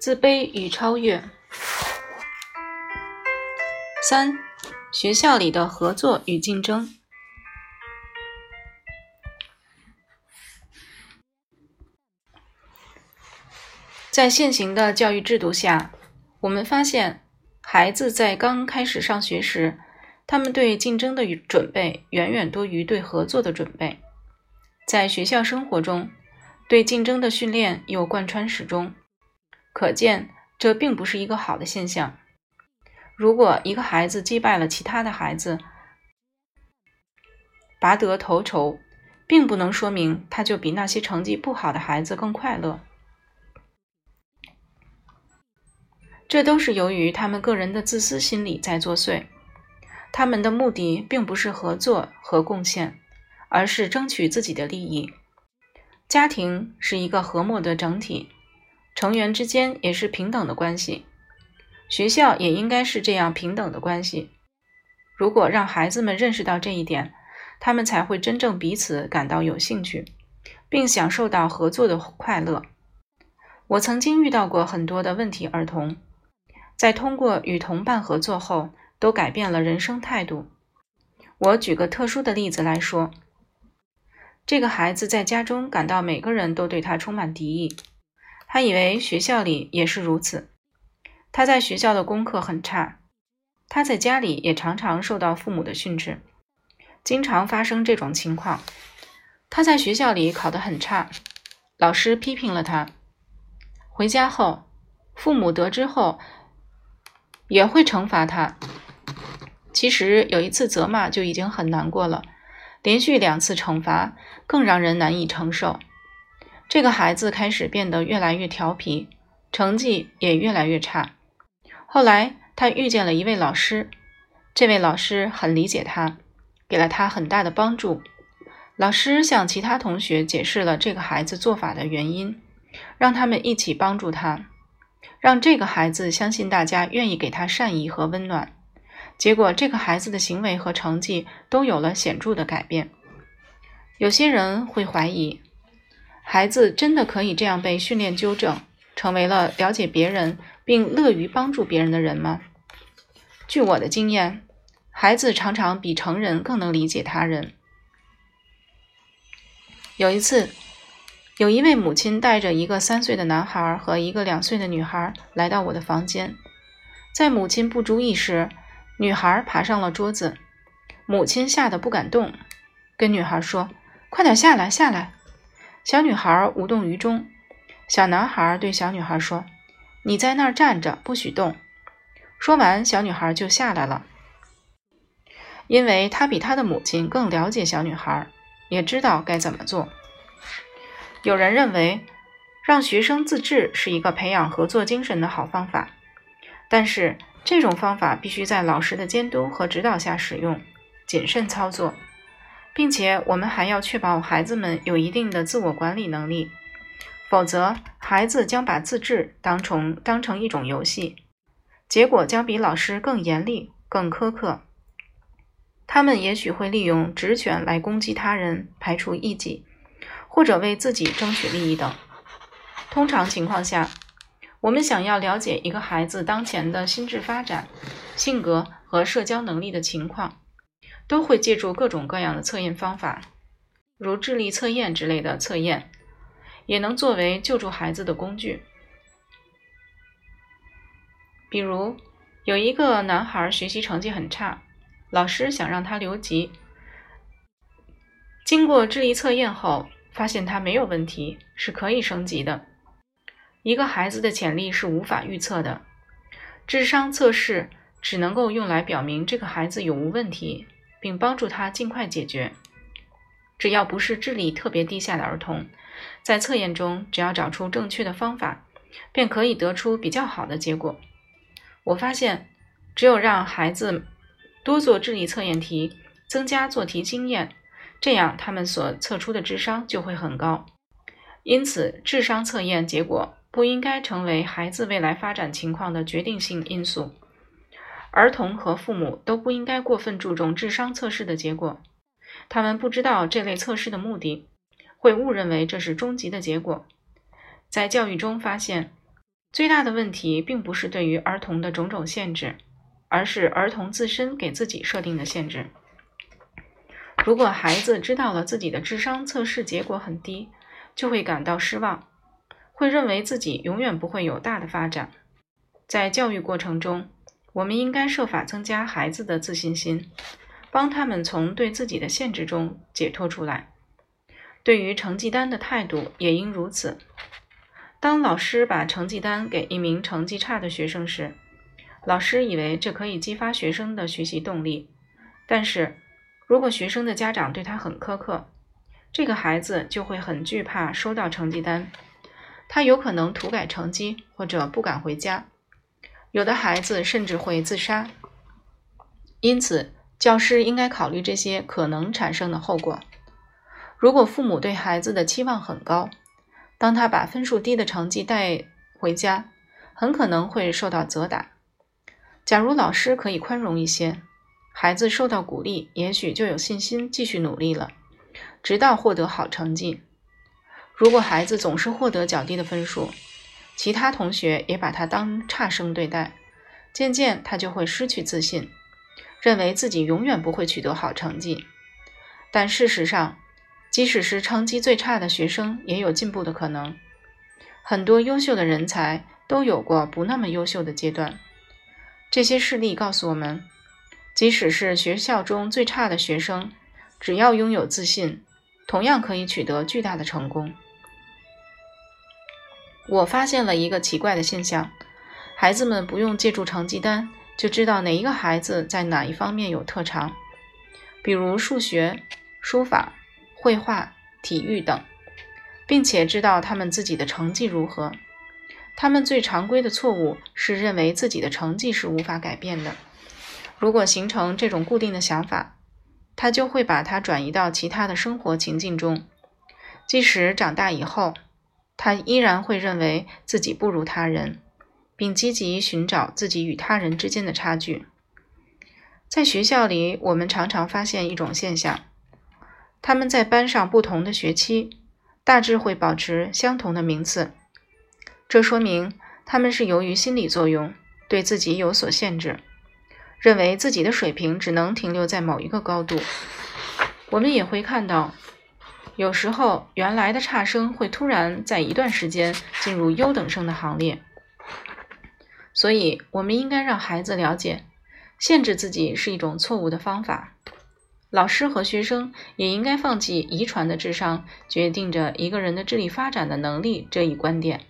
自卑与超越。三、学校里的合作与竞争。在现行的教育制度下，我们发现，孩子在刚开始上学时，他们对竞争的准备远远多于对合作的准备。在学校生活中，对竞争的训练又贯穿始终。可见，这并不是一个好的现象。如果一个孩子击败了其他的孩子，拔得头筹，并不能说明他就比那些成绩不好的孩子更快乐。这都是由于他们个人的自私心理在作祟。他们的目的并不是合作和贡献，而是争取自己的利益。家庭是一个和睦的整体。成员之间也是平等的关系，学校也应该是这样平等的关系。如果让孩子们认识到这一点，他们才会真正彼此感到有兴趣，并享受到合作的快乐。我曾经遇到过很多的问题儿童，在通过与同伴合作后，都改变了人生态度。我举个特殊的例子来说，这个孩子在家中感到每个人都对他充满敌意。他以为学校里也是如此。他在学校的功课很差，他在家里也常常受到父母的训斥，经常发生这种情况。他在学校里考得很差，老师批评了他。回家后，父母得知后也会惩罚他。其实有一次责骂就已经很难过了，连续两次惩罚更让人难以承受。这个孩子开始变得越来越调皮，成绩也越来越差。后来，他遇见了一位老师，这位老师很理解他，给了他很大的帮助。老师向其他同学解释了这个孩子做法的原因，让他们一起帮助他，让这个孩子相信大家愿意给他善意和温暖。结果，这个孩子的行为和成绩都有了显著的改变。有些人会怀疑。孩子真的可以这样被训练纠正，成为了了解别人并乐于帮助别人的人吗？据我的经验，孩子常常比成人更能理解他人。有一次，有一位母亲带着一个三岁的男孩和一个两岁的女孩来到我的房间，在母亲不注意时，女孩爬上了桌子，母亲吓得不敢动，跟女孩说：“快点下来，下来。”小女孩无动于衷，小男孩对小女孩说：“你在那儿站着，不许动。”说完，小女孩就下来了，因为她比她的母亲更了解小女孩，也知道该怎么做。有人认为，让学生自治是一个培养合作精神的好方法，但是这种方法必须在老师的监督和指导下使用，谨慎操作。并且我们还要确保孩子们有一定的自我管理能力，否则孩子将把自治当成当成一种游戏，结果将比老师更严厉、更苛刻。他们也许会利用职权来攻击他人、排除异己，或者为自己争取利益等。通常情况下，我们想要了解一个孩子当前的心智发展、性格和社交能力的情况。都会借助各种各样的测验方法，如智力测验之类的测验，也能作为救助孩子的工具。比如，有一个男孩学习成绩很差，老师想让他留级。经过智力测验后，发现他没有问题，是可以升级的。一个孩子的潜力是无法预测的，智商测试只能够用来表明这个孩子有无问题。并帮助他尽快解决。只要不是智力特别低下的儿童，在测验中只要找出正确的方法，便可以得出比较好的结果。我发现，只有让孩子多做智力测验题，增加做题经验，这样他们所测出的智商就会很高。因此，智商测验结果不应该成为孩子未来发展情况的决定性因素。儿童和父母都不应该过分注重智商测试的结果，他们不知道这类测试的目的，会误认为这是终极的结果。在教育中发现，最大的问题并不是对于儿童的种种限制，而是儿童自身给自己设定的限制。如果孩子知道了自己的智商测试结果很低，就会感到失望，会认为自己永远不会有大的发展。在教育过程中，我们应该设法增加孩子的自信心，帮他们从对自己的限制中解脱出来。对于成绩单的态度也应如此。当老师把成绩单给一名成绩差的学生时，老师以为这可以激发学生的学习动力，但是。如果学生的家长对他很苛刻，这个孩子就会很惧怕收到成绩单，他有可能涂改成绩或者不敢回家，有的孩子甚至会自杀。因此，教师应该考虑这些可能产生的后果。如果父母对孩子的期望很高，当他把分数低的成绩带回家，很可能会受到责打。假如老师可以宽容一些。孩子受到鼓励，也许就有信心继续努力了，直到获得好成绩。如果孩子总是获得较低的分数，其他同学也把他当差生对待，渐渐他就会失去自信，认为自己永远不会取得好成绩。但事实上，即使是成绩最差的学生，也有进步的可能。很多优秀的人才都有过不那么优秀的阶段。这些事例告诉我们。即使是学校中最差的学生，只要拥有自信，同样可以取得巨大的成功。我发现了一个奇怪的现象：孩子们不用借助成绩单就知道哪一个孩子在哪一方面有特长，比如数学、书法、绘画、体育等，并且知道他们自己的成绩如何。他们最常规的错误是认为自己的成绩是无法改变的。如果形成这种固定的想法，他就会把它转移到其他的生活情境中。即使长大以后，他依然会认为自己不如他人，并积极寻找自己与他人之间的差距。在学校里，我们常常发现一种现象：他们在班上不同的学期，大致会保持相同的名次。这说明他们是由于心理作用，对自己有所限制。认为自己的水平只能停留在某一个高度。我们也会看到，有时候原来的差生会突然在一段时间进入优等生的行列。所以，我们应该让孩子了解，限制自己是一种错误的方法。老师和学生也应该放弃遗传的智商决定着一个人的智力发展的能力这一观点。